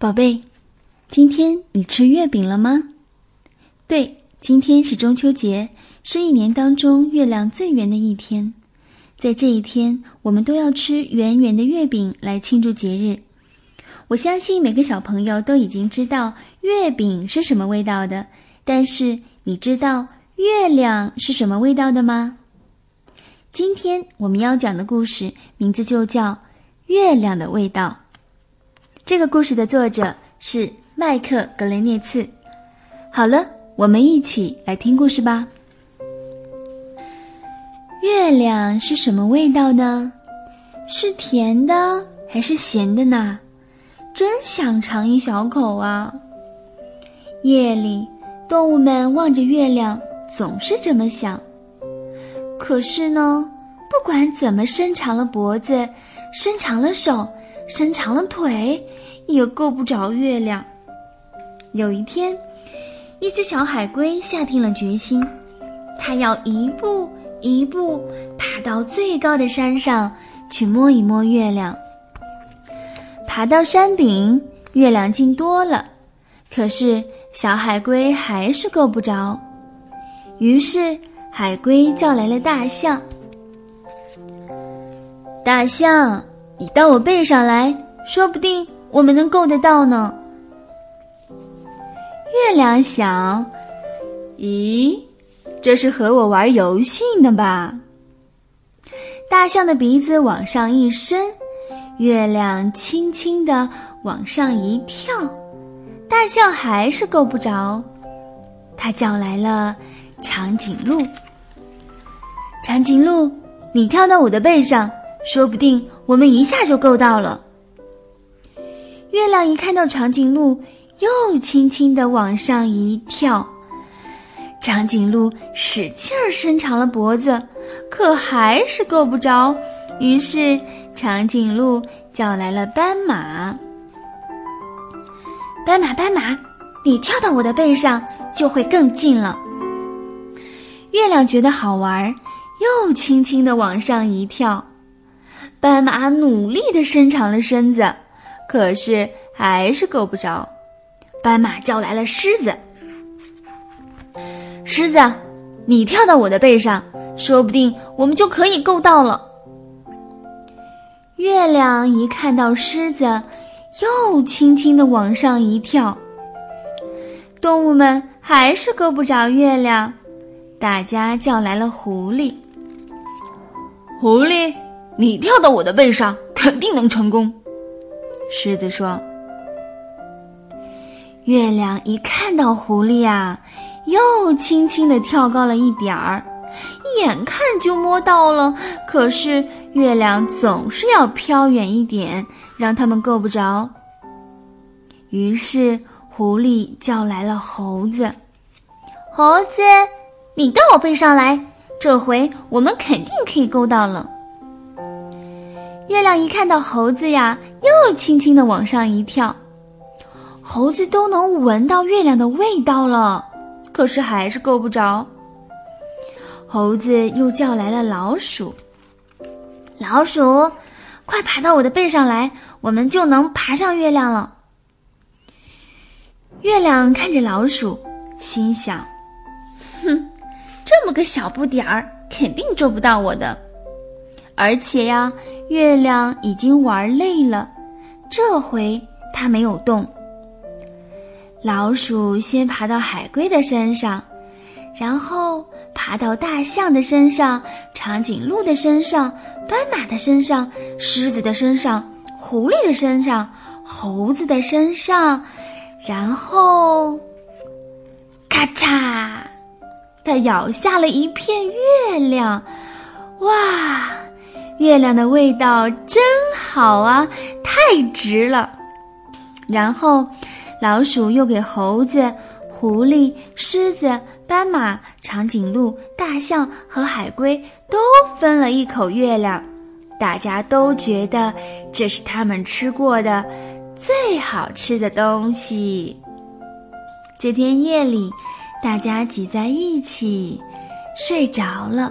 宝贝，今天你吃月饼了吗？对，今天是中秋节，是一年当中月亮最圆的一天。在这一天，我们都要吃圆圆的月饼来庆祝节日。我相信每个小朋友都已经知道月饼是什么味道的，但是你知道月亮是什么味道的吗？今天我们要讲的故事名字就叫《月亮的味道》。这个故事的作者是麦克·格雷涅茨。好了，我们一起来听故事吧。月亮是什么味道呢？是甜的还是咸的呢？真想尝一小口啊！夜里，动物们望着月亮，总是这么想。可是呢，不管怎么伸长了脖子，伸长了手，伸长了腿，也够不着月亮。有一天，一只小海龟下定了决心，它要一步一步爬到最高的山上去摸一摸月亮。爬到山顶，月亮近多了，可是小海龟还是够不着。于是。海龟叫来了大象。大象，你到我背上来，说不定我们能够得到呢。月亮想：咦，这是和我玩游戏呢吧？大象的鼻子往上一伸，月亮轻轻地往上一跳，大象还是够不着。它叫来了。长颈鹿，长颈鹿，你跳到我的背上，说不定我们一下就够到了。月亮一看到长颈鹿，又轻轻地往上一跳，长颈鹿使劲儿伸长了脖子，可还是够不着。于是长颈鹿叫来了斑马，斑马，斑马，你跳到我的背上，就会更近了。月亮觉得好玩，又轻轻地往上一跳。斑马努力地伸长了身子，可是还是够不着。斑马叫来了狮子：“狮子，你跳到我的背上，说不定我们就可以够到了。”月亮一看到狮子，又轻轻地往上一跳。动物们还是够不着月亮。大家叫来了狐狸。狐狸，你跳到我的背上，肯定能成功。狮子说。月亮一看到狐狸啊，又轻轻地跳高了一点儿，眼看就摸到了，可是月亮总是要飘远一点，让他们够不着。于是狐狸叫来了猴子。猴子。你到我背上来，这回我们肯定可以够到了。月亮一看到猴子呀，又轻轻地往上一跳，猴子都能闻到月亮的味道了，可是还是够不着。猴子又叫来了老鼠，老鼠，快爬到我的背上来，我们就能爬上月亮了。月亮看着老鼠，心想：哼。这么个小不点儿，肯定捉不到我的。而且呀，月亮已经玩累了，这回它没有动。老鼠先爬到海龟的身上，然后爬到大象的身上、长颈鹿的身上、斑马的身上、狮子的身上、狐狸的身上、猴子的身上，然后，咔嚓。它咬下了一片月亮，哇，月亮的味道真好啊，太值了。然后，老鼠又给猴子、狐狸、狮子、斑马、长颈鹿、大象和海龟都分了一口月亮，大家都觉得这是他们吃过的最好吃的东西。这天夜里。大家挤在一起，睡着了。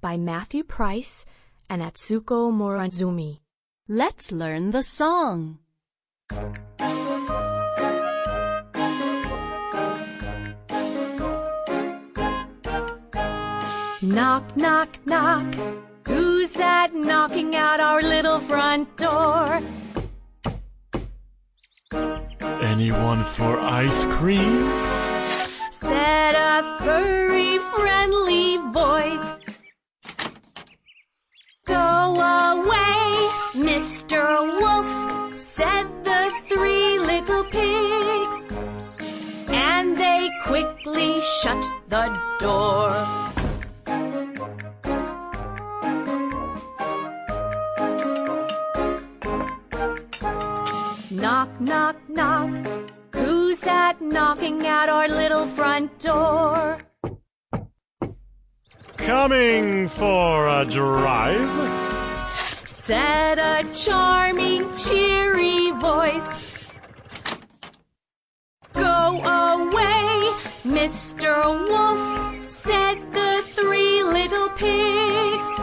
by Matthew Price and Atsuko Morizumi. Let's learn the song. Knock, knock, knock. Who's that knocking at our little front door? Anyone for ice cream? Said a furry, friendly voice. Mr. Wolf, said the three little pigs. And they quickly shut the door. Knock, knock, knock. Who's that knocking at our little front door? Coming for a drive? Said a charming, cheery voice. Go away, Mr. Wolf, said the three little pigs.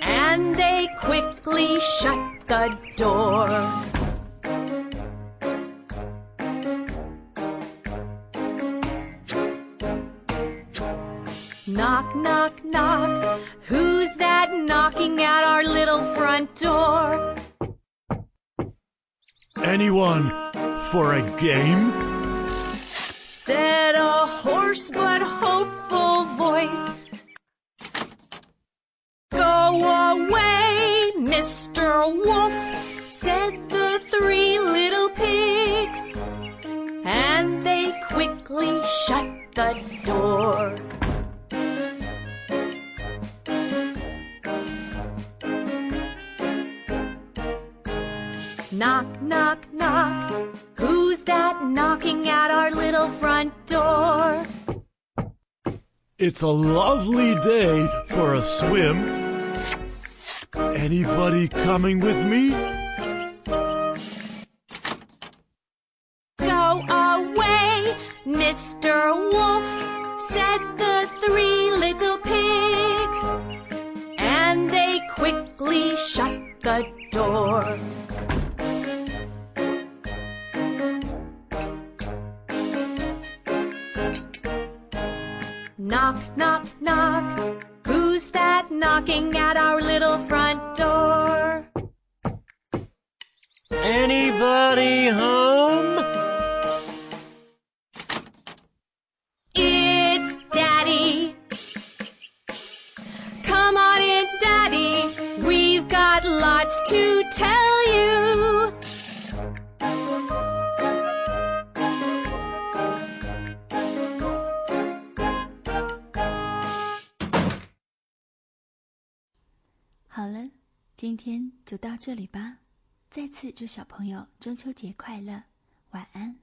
And they quickly shut the door. Knock, knock. Who's that knocking at our little front door? Anyone for a game? Said a hoarse but hopeful voice. Go away, Mr. Wolf, said the three little pigs. And they quickly shut the door. Knock, knock, knock. Who's that knocking at our little front door? It's a lovely day for a swim. Anybody coming with me? Go away, Mr. Knock, knock, knock. Who's that knocking at our little front door? Anybody home? 好了，今天就到这里吧。再次祝小朋友中秋节快乐，晚安。